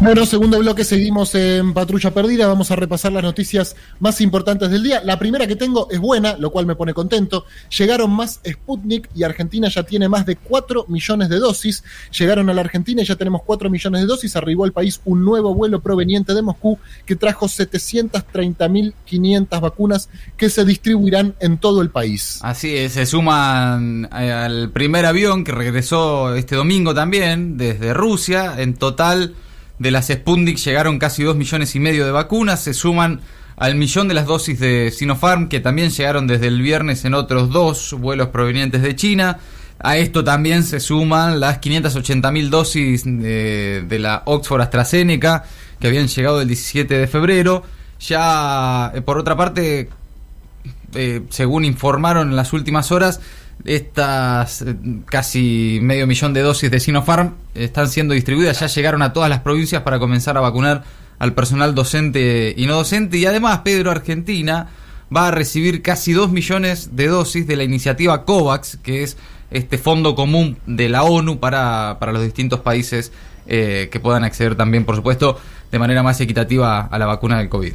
Bueno, segundo bloque, seguimos en Patrulla Perdida. Vamos a repasar las noticias más importantes del día. La primera que tengo es buena, lo cual me pone contento. Llegaron más Sputnik y Argentina ya tiene más de 4 millones de dosis. Llegaron a la Argentina y ya tenemos 4 millones de dosis. Arribó al país un nuevo vuelo proveniente de Moscú que trajo 730.500 vacunas que se distribuirán en todo el país. Así es, se suman eh, al primer avión que regresó este domingo también desde Rusia. En total de las Sputnik llegaron casi 2 millones y medio de vacunas, se suman al millón de las dosis de Sinopharm que también llegaron desde el viernes en otros dos vuelos provenientes de China. A esto también se suman las 580 mil dosis de, de, la Oxford AstraZeneca que habían llegado el 17 de febrero. Ya, eh, por otra parte, eh, según informaron en las últimas horas, estas eh, casi medio millón de dosis de Sinopharm están siendo distribuidas, ya llegaron a todas las provincias para comenzar a vacunar al personal docente y no docente. Y además, Pedro Argentina va a recibir casi 2 millones de dosis de la iniciativa COVAX, que es este fondo común de la ONU para, para los distintos países eh, que puedan acceder también, por supuesto, de manera más equitativa a la vacuna del COVID.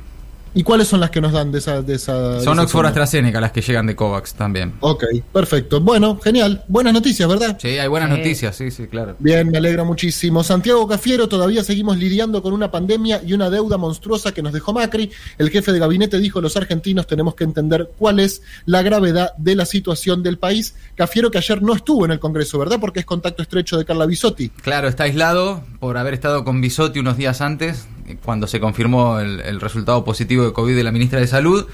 ¿Y cuáles son las que nos dan de esa... De esa son de Oxford AstraZeneca las que llegan de COVAX también. Ok, perfecto. Bueno, genial. Buenas noticias, ¿verdad? Sí, hay buenas noticias, sí, sí, claro. Bien, me alegra muchísimo. Santiago Cafiero, todavía seguimos lidiando con una pandemia y una deuda monstruosa que nos dejó Macri. El jefe de gabinete dijo, los argentinos tenemos que entender cuál es la gravedad de la situación del país. Cafiero que ayer no estuvo en el Congreso, ¿verdad? Porque es contacto estrecho de Carla Bisotti. Claro, está aislado por haber estado con Bisotti unos días antes cuando se confirmó el, resultado positivo de COVID de la ministra de Salud.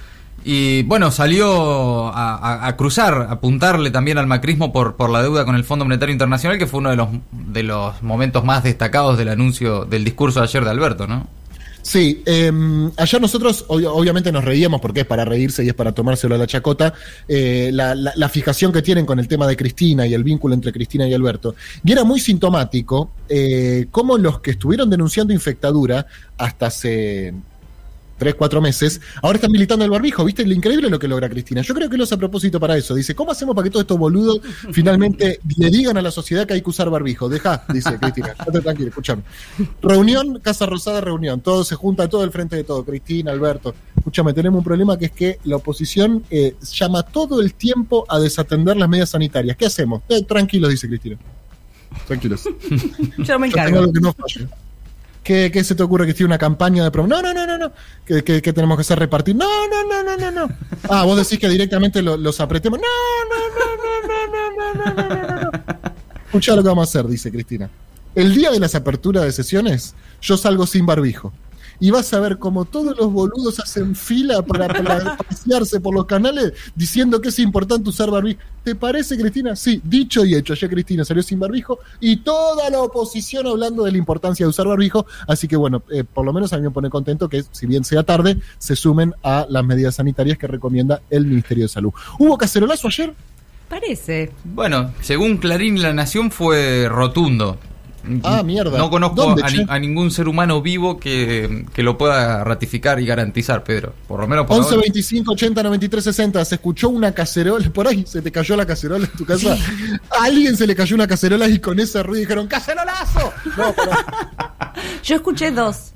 Y bueno, salió a, cruzar, a apuntarle también al macrismo por, por la deuda con el Fondo Monetario Internacional, que fue uno de los, de los momentos más destacados del anuncio, del discurso de ayer de Alberto, ¿no? Sí, eh, ayer nosotros ob obviamente nos reíamos porque es para reírse y es para tomárselo a la chacota, eh, la, la, la, fijación que tienen con el tema de Cristina y el vínculo entre Cristina y Alberto. Y era muy sintomático eh, cómo los que estuvieron denunciando infectadura hasta hace tres, cuatro meses, ahora están militando el barbijo, ¿viste? Lo increíble lo que logra Cristina. Yo creo que lo hace a propósito para eso. Dice, ¿cómo hacemos para que todos estos boludos finalmente le digan a la sociedad que hay que usar barbijo? Deja, dice Cristina. Estate tranquilo, escúchame. Reunión, Casa Rosada, reunión. Todo se junta, todo el frente de todo. Cristina, Alberto. Escúchame, tenemos un problema que es que la oposición eh, llama todo el tiempo a desatender las medidas sanitarias. ¿Qué hacemos? Eh, tranquilos, dice Cristina. Tranquilos. Yo me encargo. Yo que no falle. ¿Qué, ¿Qué, se te ocurre que tiene una campaña de promo? No, no, no, no, no. ¿Qué, tenemos que hacer? Repartir. No, no, no, no, no, no. Ah, vos decís que directamente lo, los apretemos. No, no, no, no, no, no, no, no, no. Escucha lo que vamos a hacer, dice Cristina. El día de las aperturas de sesiones, yo salgo sin barbijo. Y vas a ver como todos los boludos hacen fila para, para pasearse por los canales diciendo que es importante usar barbijo. ¿Te parece, Cristina? Sí, dicho y hecho. Ayer Cristina salió sin barbijo y toda la oposición hablando de la importancia de usar barbijo. Así que, bueno, eh, por lo menos a mí me pone contento que, si bien sea tarde, se sumen a las medidas sanitarias que recomienda el Ministerio de Salud. ¿Hubo cacerolazo ayer? Parece. Bueno, según Clarín, la Nación fue rotundo. Ah, mierda. No conozco a, ni, a, ningún ser humano vivo que, que, lo pueda ratificar y garantizar, Pedro. Por lo menos por 11, 25, 80, 93, 60. Se escuchó una cacerola por ahí. Se te cayó la cacerola en tu casa. A alguien se le cayó una cacerola y con ese ruido dijeron: ¡Cacerolazo! No, pero... Yo escuché dos.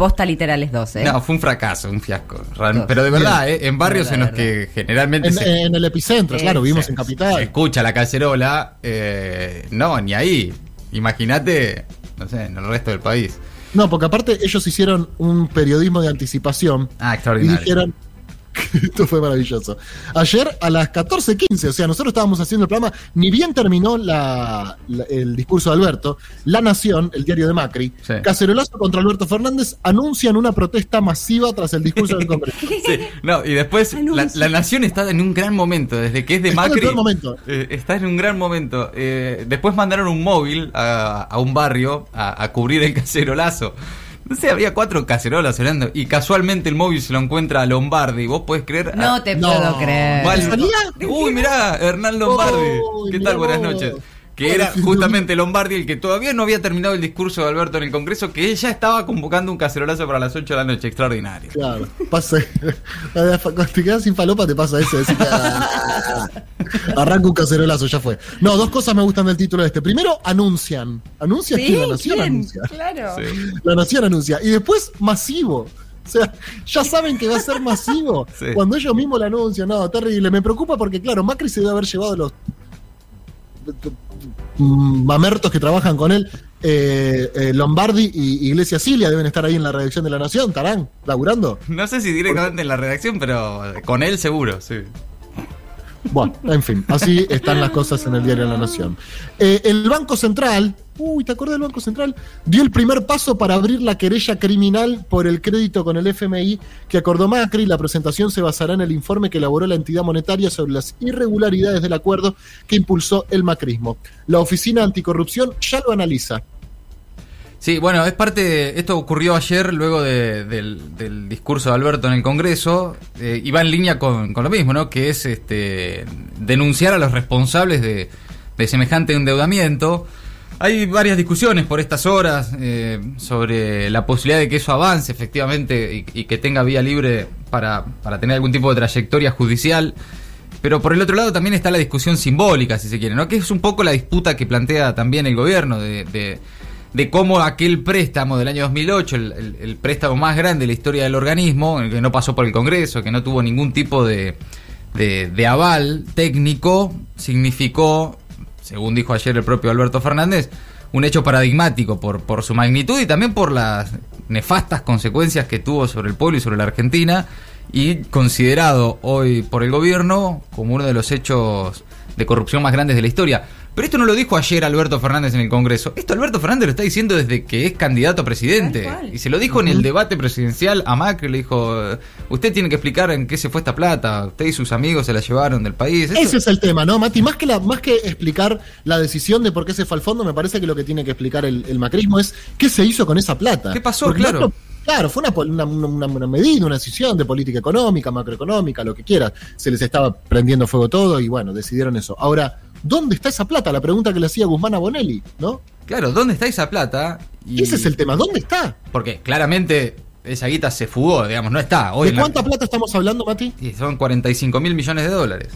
Posta literales dos, ¿eh? No, fue un fracaso, un fiasco. Pero de verdad, ¿eh? en barrios verdad, en los que generalmente. En, se, en el epicentro, eh, claro, vimos se, en Capital. Se escucha la cacerola, eh, no, ni ahí. Imagínate, no sé, en el resto del país. No, porque aparte ellos hicieron un periodismo de anticipación. Ah, extraordinario. Y dijeron, Esto fue maravilloso. Ayer a las 14.15, o sea, nosotros estábamos haciendo el programa, ni bien terminó la, la, el discurso de Alberto, La Nación, el diario de Macri, sí. Cacerolazo contra Alberto Fernández, anuncian una protesta masiva tras el discurso del Congreso. Sí, no, y después la, la, Nación está en un gran momento, desde que es de está Macri. En momento. Eh, está en un gran momento. Eh, después mandaron un móvil a, a un barrio a, a cubrir el cacerolazo. No sé, había cuatro cacerolas sonando y casualmente el móvil se lo encuentra a Lombardi. ¿Vos podés creer? No ah, te no. puedo creer. Uy, mirá, Hernán Lombardi. Oh, ¿Qué tal? Buenas noches. Que era justamente Lombardi el que todavía no había terminado el discurso de Alberto en el Congreso, que él ya estaba convocando un cacerolazo para las 8 de la noche, extraordinario. Claro, pasa. Cuando te quedas sin falopa te pasa eso. decís, "Ah". Arranca un cacerolazo, ya fue. No, dos cosas me gustan del título de este. Primero, anuncian. ¿Anuncia Sí? La Nación ¿quién? anuncia. Claro. Sí. La Nación anuncia. Y después, masivo. O sea, ya saben que va a ser masivo. Sí. Cuando ellos mismos lo anuncian, no, terrible. Me preocupa porque, claro, Macri se debe haber llevado los mamertos que trabajan con él. eh, eh, Lombardi y Iglesias Cilia deben estar ahí en la redacción de La Nación, estarán laburando. No sé si directamente en la redacción, pero con él seguro, sí. Bueno, en fin, así están las cosas en el diario La Nación. Eh, el Banco Central, uy, ¿te acuerdas del Banco Central? Dio el primer paso para abrir la querella criminal por el crédito con el FMI que acordó Macri. La presentación se basará en el informe que elaboró la entidad monetaria sobre las irregularidades del acuerdo que impulsó el macrismo. La Oficina Anticorrupción ya lo analiza. Sí, bueno, es parte. Esto ocurrió ayer luego de- del, discurso de Alberto en el Congreso eh, y va en línea con, lo mismo, ¿no? Que es este denunciar a los responsables de, de semejante endeudamiento. Hay varias discusiones por estas horas eh, sobre la posibilidad de que eso avance efectivamente y, que tenga vía libre para, para tener algún tipo de trayectoria judicial. Pero por el otro lado también está la discusión simbólica, si se quiere, ¿no? Que es un poco la disputa que plantea también el gobierno de, de, de cómo aquel préstamo del año 2008, el, el- el préstamo más grande de la historia del organismo, el que no pasó por el Congreso, que no tuvo ningún tipo de, de aval técnico, significó, según dijo ayer el propio Alberto Fernández, un hecho paradigmático por, por su magnitud y también por las nefastas consecuencias que tuvo sobre el pueblo y sobre la Argentina y considerado hoy por el gobierno como uno de los hechos de corrupción más grandes de la historia. Pero esto no lo dijo ayer Alberto Fernández en el Congreso. Esto Alberto Fernández lo está diciendo desde que es candidato a presidente. Y se lo dijo en el debate presidencial a Macri. Le dijo, usted tiene que explicar en qué se fue esta plata. Usted y sus amigos se la llevaron del país. Esto- Ese es el tema, ¿no, Mati? Más que, la, más que explicar la decisión de por qué se fue al fondo, me parece que lo que tiene que explicar el, el macrismo es qué se hizo con esa plata. ¿Qué pasó? Porque Claro. claro, fue una, pol- una, una- una medida, una decisión de política económica, macroeconómica, lo que quiera. Se les estaba prendiendo fuego todo y bueno, decidieron eso. Ahora, ¿dónde está esa plata? La pregunta que le hacía Guzmán a Bonelli, ¿no? Claro, ¿dónde está esa plata? Y- Ese es el tema, ¿dónde está? Porque claramente esa guita se fugó, digamos, no está. Hoy ¿De la- cuánta plata estamos hablando, Mati? Y son 45 mil millones de dólares.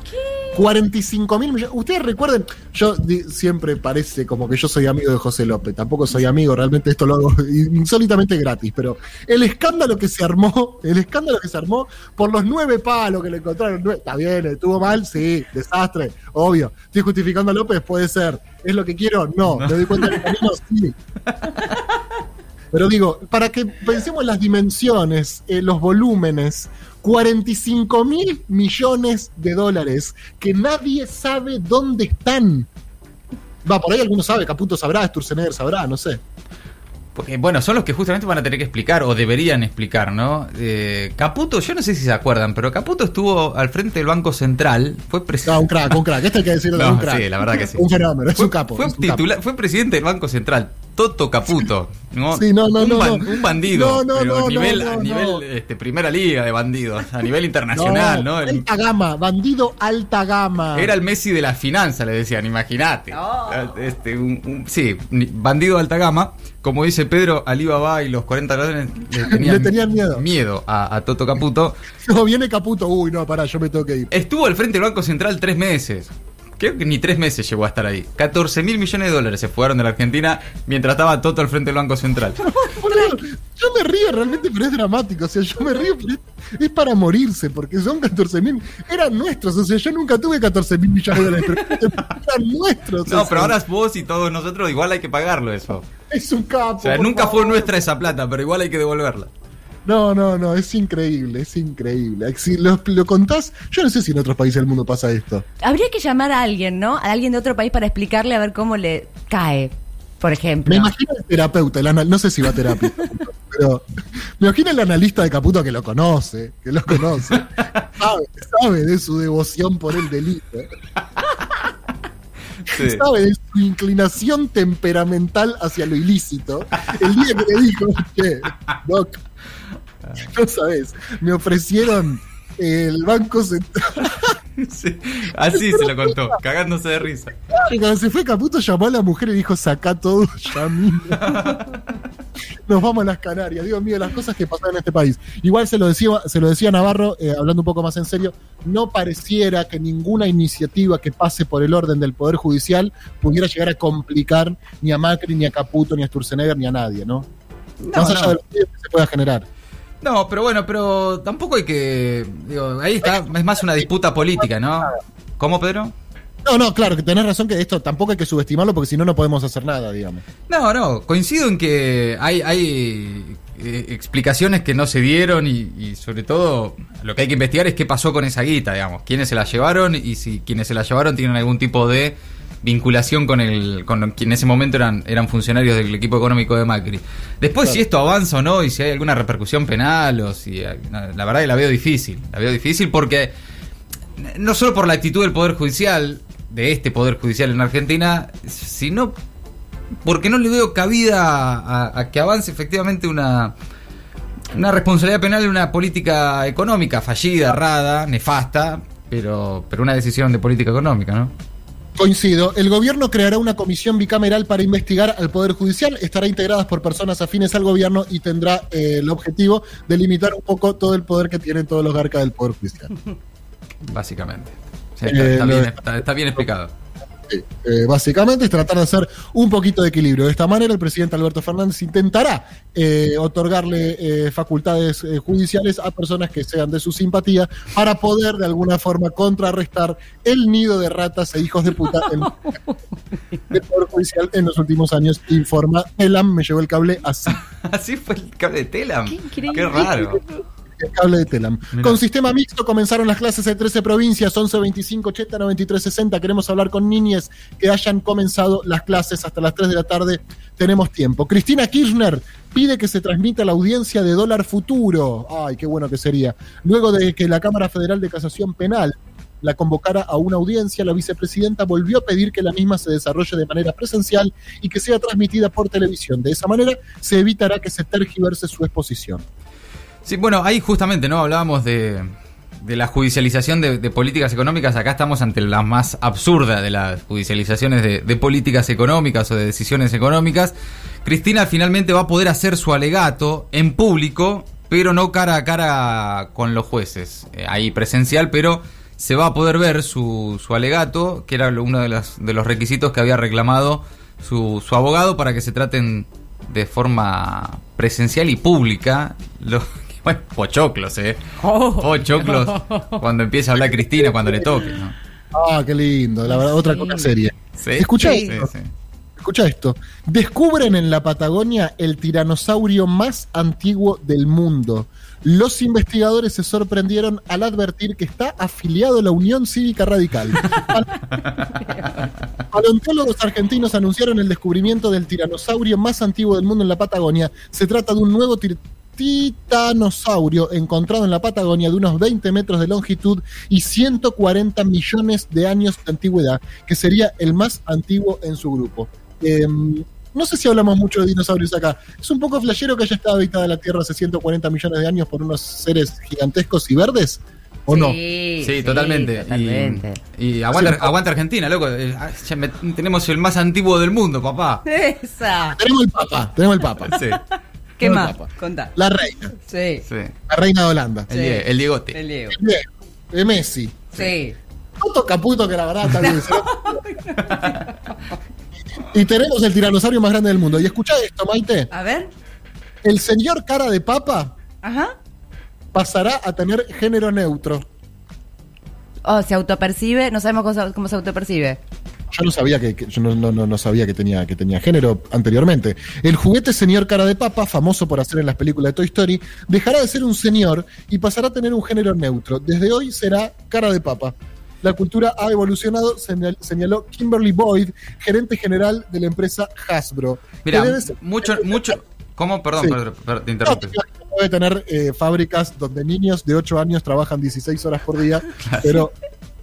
45 mil millones. Ustedes recuerden, yo siempre parece como que yo soy amigo de José López. Tampoco soy amigo, realmente esto lo hago insólitamente gratis. Pero el escándalo que se armó, el escándalo que se armó por los nueve palos que le encontraron. Está bien, estuvo mal, sí, desastre, obvio. Estoy justificando a López, puede ser. ¿Es lo que quiero? No. ¿Me doy cuenta del camino? Sí. Pero digo, para que pensemos las dimensiones, eh, los volúmenes, 45 mil millones de dólares que nadie sabe dónde están. Va, por ahí alguno sabe, Caputo sabrá, Sturzenegger sabrá, no sé. Porque, bueno, son los que justamente van a tener que explicar, o deberían explicar, ¿no? Eh, Caputo, yo no sé si se acuerdan, pero Caputo estuvo al frente del Banco Central, fue No, presidente. un crack, un crack, esto hay que decirlo de No, un crack. sí, la verdad que sí. Un fenómeno, es Fue, un capo. fue un capo. fue presidente del Banco Central, Toto Caputo. ¿no? Sí, no, no, un, no, ban- no. un bandido, No, no, pero no, a nivel, no, a nivel no. Este, primera liga de bandidos, a nivel internacional, ¿no? El- Alta gama, bandido alta gama. Era el Messi de las finanzas, le decían, imagínate. Oh. Este, un- un- sí, bandido de alta gama. Como dice Pedro, Alibaba y los 40 ladrones le tenían, Le tenían miedo. a, a Toto Caputo. No, viene Caputo, uy, no, pará, yo me tengo que ir. Estuvo al frente del Banco Central tres meses. Creo que ni tres meses llegó a estar ahí. 14 mil millones de dólares se fueron de la Argentina mientras estaba Toto al frente del Banco Central. Boludo, yo me río realmente, pero es dramático. O sea, yo me río, pero es, es para morirse, porque son 14 mil. Eran nuestros, o sea, yo nunca tuve 14 mil millones de dólares, pero eran nuestros. No, pero ahora vos y todos nosotros igual hay que pagarlo eso. Es un capo. O sea, nunca fue nuestra esa plata, pero igual hay que devolverla. No, no, no, es increíble, es increíble. Si lo, lo contás, yo no sé si en otros países del mundo pasa esto. Habría que llamar a alguien, ¿no? A alguien de otro país para explicarle a ver cómo le cae, por ejemplo. Me imagino el terapeuta, el anal- no sé si va a terapia, pero me imagino el analista de Caputo que lo conoce, que lo conoce. Sabe, sabe de su devoción por el delito. Sí. sabe de su inclinación temperamental hacia lo ilícito. El día que le dijo, che, Doc, no sabes, me ofrecieron el Banco Central. Sí, así se lo contó, cagándose de risa. Y cuando se fue Caputo llamó a la mujer y dijo, sacá todo ya mismo. Nos vamos a las Canarias. Dios mío, las cosas que pasan en este país. Igual se lo decía, se lo decía Navarro, eh, hablando un poco más en serio, no pareciera que ninguna iniciativa que pase por el orden del Poder Judicial pudiera llegar a complicar ni a Macri, ni a Caputo, ni a Sturzenegger, ni a nadie, ¿no? más allá no. de los que se pueda generar. No, pero bueno, pero tampoco hay que. Digo, ahí está, es más una disputa política, ¿no? ¿Cómo, Pedro? No, no, claro, que tenés razón que esto tampoco hay que subestimarlo porque si no, no podemos hacer nada, digamos. No, no, coincido en que hay, hay eh, explicaciones que no se dieron y, y sobre todo lo que hay que investigar es qué pasó con esa guita, digamos, quiénes se la llevaron y si quienes se la llevaron tienen algún tipo de vinculación con el con quien en ese momento eran eran funcionarios del equipo económico de Macri. Después si esto avanza o no y si hay alguna repercusión penal o si la verdad que la veo difícil, la veo difícil porque no solo por la actitud del poder judicial de este poder judicial en Argentina, sino porque no le veo cabida a, a que avance efectivamente una una responsabilidad penal en una política económica fallida, errada, nefasta, pero pero una decisión de política económica, ¿no? Coincido. El gobierno creará una comisión bicameral para investigar al Poder Judicial. Estará integrada por personas afines al gobierno y tendrá eh, el objetivo de limitar un poco todo el poder que tienen todos los garcas del Poder Judicial. Básicamente. Sí, Eh, está, está lo bien, está- está bien explicado. Sí, eh, básicamente es tratar de hacer un poquito de equilibrio. De esta manera, el presidente Alberto Fernández intentará eh, otorgarle eh, facultades eh, judiciales a personas que sean de su simpatía para poder de alguna forma contrarrestar el nido de ratas e hijos de puta en- Poder Judicial en los últimos años. Informa Elam, me llevó el cable así. Así fue el cable de Telam. Qué increíble. Qué raro. El cable de Telam. Mirá. Con sistema mixto comenzaron las clases de 13 provincias, 11, 25, 80, 93, 60. Queremos hablar con niñes que hayan comenzado las clases hasta las 3 de la tarde. Tenemos tiempo. Cristina Kirchner pide que se transmita la audiencia de dólar futuro. Ay, qué bueno que sería. Luego de que la Cámara Federal de Casación Penal la convocara a una audiencia, la vicepresidenta volvió a pedir que la misma se desarrolle de manera presencial y que sea transmitida por televisión. De esa manera se evitará que se tergiverse su exposición. Sí, bueno, ahí justamente, ¿no? Hablábamos de, de la judicialización de, políticas económicas. Acá estamos ante la más absurda de las judicializaciones de, políticas económicas o de decisiones económicas. Cristina finalmente va a poder hacer su alegato en público, pero no cara a cara con los jueces. Eh, ahí presencial, pero se va a poder ver su, su alegato, que era uno de, las, de los requisitos que había reclamado su, su abogado para que se traten de forma presencial y pública. Lo, bueno, pochoclos, ¿eh? Oh. Pochoclos cuando empieza a hablar Cristina, cuando le toque, ¿no? Ah, qué lindo, la verdad, otra cosa seria. ¿Sí? Escucha Sí, esto. sí. Escucha esto. Descubren en la Patagonia el tiranosaurio más antiguo del mundo. Los investigadores se sorprendieron al advertir que está afiliado a la Unión Cívica Radical. Paleontólogos argentinos anunciaron el descubrimiento del tiranosaurio más antiguo del mundo en la Patagonia. Se trata de un nuevo tir- titanosaurio encontrado en la Patagonia de unos 20 metros de longitud y 140 millones de años de antigüedad, que sería el más antiguo en su grupo. Eh, no sé si hablamos mucho de dinosaurios acá. Es un poco flashero que haya estado habitada la Tierra hace 140 millones de años por unos seres gigantescos y verdes, ¿o no? Sí, totalmente. Y- totalmente. Y, aguanta, aguanta Argentina, loco. Eh, ah, ya me- tenemos el más antiguo del mundo, papá. Esa. Tenemos el Papa, tenemos el Papa. Sí, ¿Qué más? Contá. La reina, Sí. sí. la reina de Holanda. El, Sí. Die- el Diegote. El Diego. De Messi. Sí. Otro caputo que la verdad también. ¿sí? y tenemos el tiranosaurio más grande del mundo. Y escucha esto, Maite. A ver. El señor cara de papa Ajá. pasará a tener género neutro. Oh, se autopercibe. No sabemos cómo se, cómo se autopercibe. Yo no sabía que, que- yo no, no- no- no sabía que tenía, que tenía género anteriormente. El juguete señor cara de papa, famoso por hacer en las películas de Toy Story, dejará de ser un señor y pasará a tener un género neutro. Desde hoy será cara de papa. La cultura ha evolucionado, señal- señaló Kimberly Boyd, gerente general de la empresa Hasbro. Mira, mucho, mucho. ¿Cómo? Perdón, Sí. perdón, perdón, te interrumpí. debe tener eh, fábricas donde niños de 8 años trabajan 16 horas por día, pero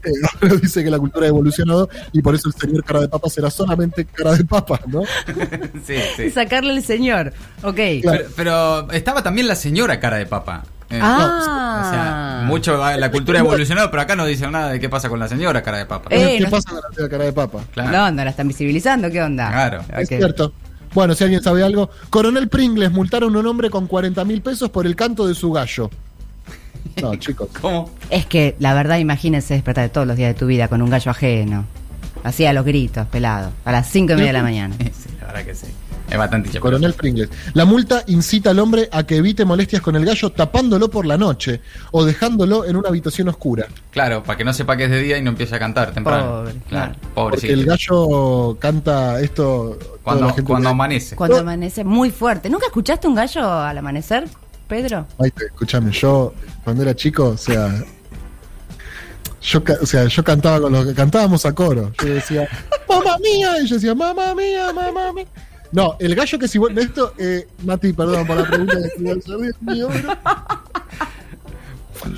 ahora dice que la cultura ha evolucionado y por eso el señor cara de papa será solamente cara de papa, ¿no? sí, sí. sacarle el señor. Ok. Claro. Pero, pero estaba también la señora cara de papa. Eh, Ah. O sea, mucho va- la cultura ha evolucionado, pero acá no dicen nada de qué pasa con la señora cara de papa. Eh, ¿Qué no- pasa con la cara de papa? Claro. No, no la están visibilizando, ¿qué onda? Claro. Es cierto. Bueno, si alguien sabe algo. Coronel Pringles multaron a un hombre con 40 mil pesos por el canto de su gallo. No, chicos. ¿Cómo? Es que la verdad, imagínense despertar todos los días de tu vida con un gallo ajeno. Así a los gritos, pelado. A las cinco y media de la mañana. Sí, la verdad que sí. Es bastante hincha Coronel Pringles. La multa incita al hombre a que evite molestias con el gallo tapándolo por la noche o dejándolo en una habitación oscura. Claro, para que no sepa que es de día y no empiece a cantar temprano. Pobre, claro. Pobrecito. Porque el gallo canta esto. cuando amanece. Cuando amanece muy fuerte. ¿Nunca escuchaste un gallo al amanecer, Pedro? Ay, te- escúchame, yo cuando era chico, o sea. Yo, ca- o sea, yo cantaba con los que cantábamos a coro. Yo decía, mamá mía, y yo decía, mamá mía, mamá mía. No, el gallo que si vos. Esto, eh, Mati, perdón por la pregunta que mío.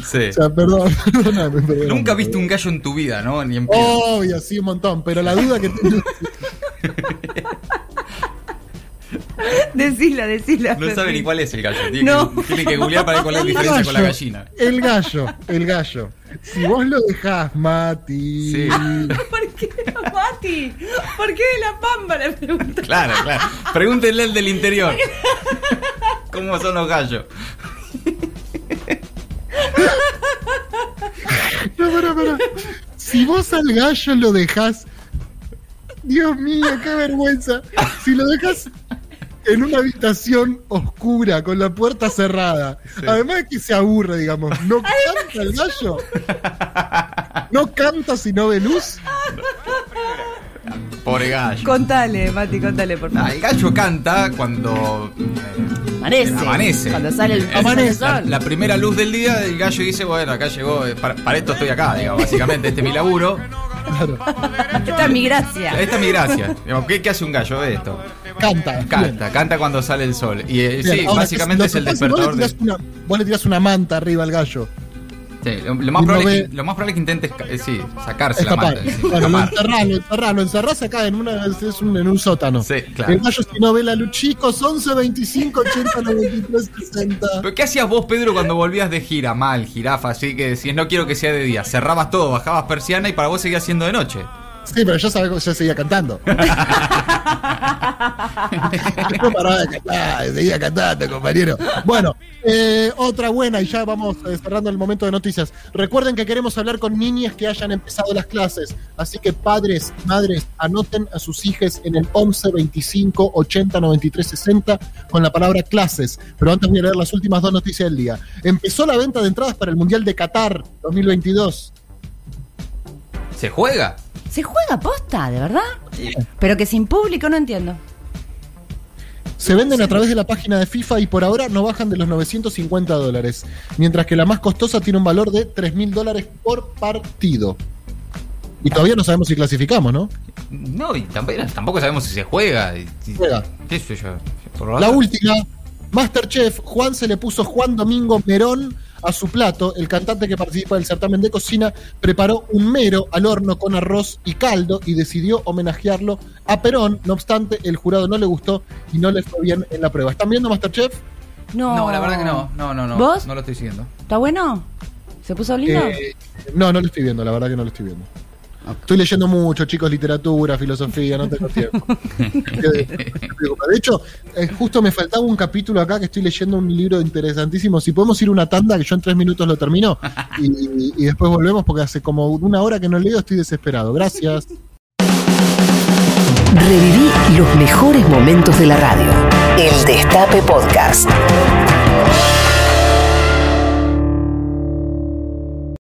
Sí. O sea, perdón, perdóname, perdóname. Nunca viste un gallo en tu vida, ¿no? Ni en. Obvio, sí, un montón, pero la duda que tengo. Decila, decila. No sabe ni cuál es el gallo. Tiene, No. que, tiene que googlear para ver cuál es la diferencia con la gallina. El gallo, el gallo. Si vos lo dejás, Mati. Sí. ¿Por qué, Mati? ¿Por qué de la pamba le pregunta? Claro, claro. Pregúntenle al del interior. ¿Cómo son los gallos? No, pará, pará. Si vos al gallo lo dejás. Dios mío, qué vergüenza. Si lo dejas en una habitación oscura, con la puerta cerrada. Además de que se aburre, digamos. ¿No canta el gallo? ¿No canta si no ve luz? Pobre gallo. Contale, Mati, contale, por Ah, favor. el gallo canta cuando eh, Amanece. amanece. Cuando sale el, Es Amanece. La primera luz del día, el gallo dice, bueno, acá llegó, eh, para, para esto estoy acá, digamos, básicamente, este es mi laburo, Claro. Esta es mi gracia. esta es mi gracia. ¿qué, qué hace un gallo de esto? Canta. Canta, canta cuando sale el sol. Y eh, sí, ahora, básicamente es el vos le despertador de... tirás una- vos le tirás una manta arriba al gallo. Sí, lo, lo más probable es ve- que, lo más probable es que intente esca- eh, sí, sacarse Escapar. la manta. sí, Bueno, lo escapar. encerrás, lo encerrás, lo encerrás acá en, una, es un, en un sótano. Sí, claro. El gallo si no ve la luz, chicos, 11, 25, 80, 93, 60. ¿Pero qué hacías vos, Pedro, cuando volvías de gira? Mal, jirafa, así que decías, no quiero que sea de día. Cerrabas todo, bajabas persiana y para vos seguía siendo de noche. Sí, pero yo sabía que yo seguía cantando. no paraba de cantar, seguía cantando, compañero. Bueno, eh, otra buena, y ya vamos eh, cerrando el momento de noticias. Recuerden que queremos hablar con niñas que hayan empezado las clases, así que padres, madres, anoten a sus hijos en el 11 25 80 93 60 con la palabra clases. Pero antes voy a leer las últimas dos noticias del día. Empezó la venta de entradas para el Mundial de Qatar 2022. ¿Se juega? ¿Se juega posta, de verdad? Pero que sin público no entiendo. Se venden a través de la página de FIFA y por ahora no bajan de los 950 dólares, mientras que la más costosa tiene un valor de 3.000 dólares por partido. Y todavía no sabemos si clasificamos, ¿no? No, y tampoco, tampoco sabemos si se juega. Juega. ¿Qué sé yo? Por lo La última, Masterchef, Juan se le puso Juan Domingo Merón a su plato. El cantante que participa del certamen de cocina preparó un mero al horno con arroz y caldo y decidió homenajearlo a Perón. No obstante, el jurado no le gustó y no le fue bien en la prueba. ¿Están viendo Masterchef? No. No, la verdad que no. No, no, no. ¿Vos? No lo estoy siguiendo. ¿Está bueno? ¿Se puso lindo? Eh, no, no lo estoy viendo, la verdad que no lo estoy viendo. Estoy leyendo mucho, chicos, literatura, filosofía, no tengo tiempo. De hecho, eh, justo me faltaba un capítulo acá que estoy leyendo un libro interesantísimo. Si podemos ir una tanda, que yo en tres minutos lo termino, y, y después volvemos porque hace como una hora que no leo, estoy desesperado. Gracias. Reviví los mejores momentos de la radio. El Destape Podcast.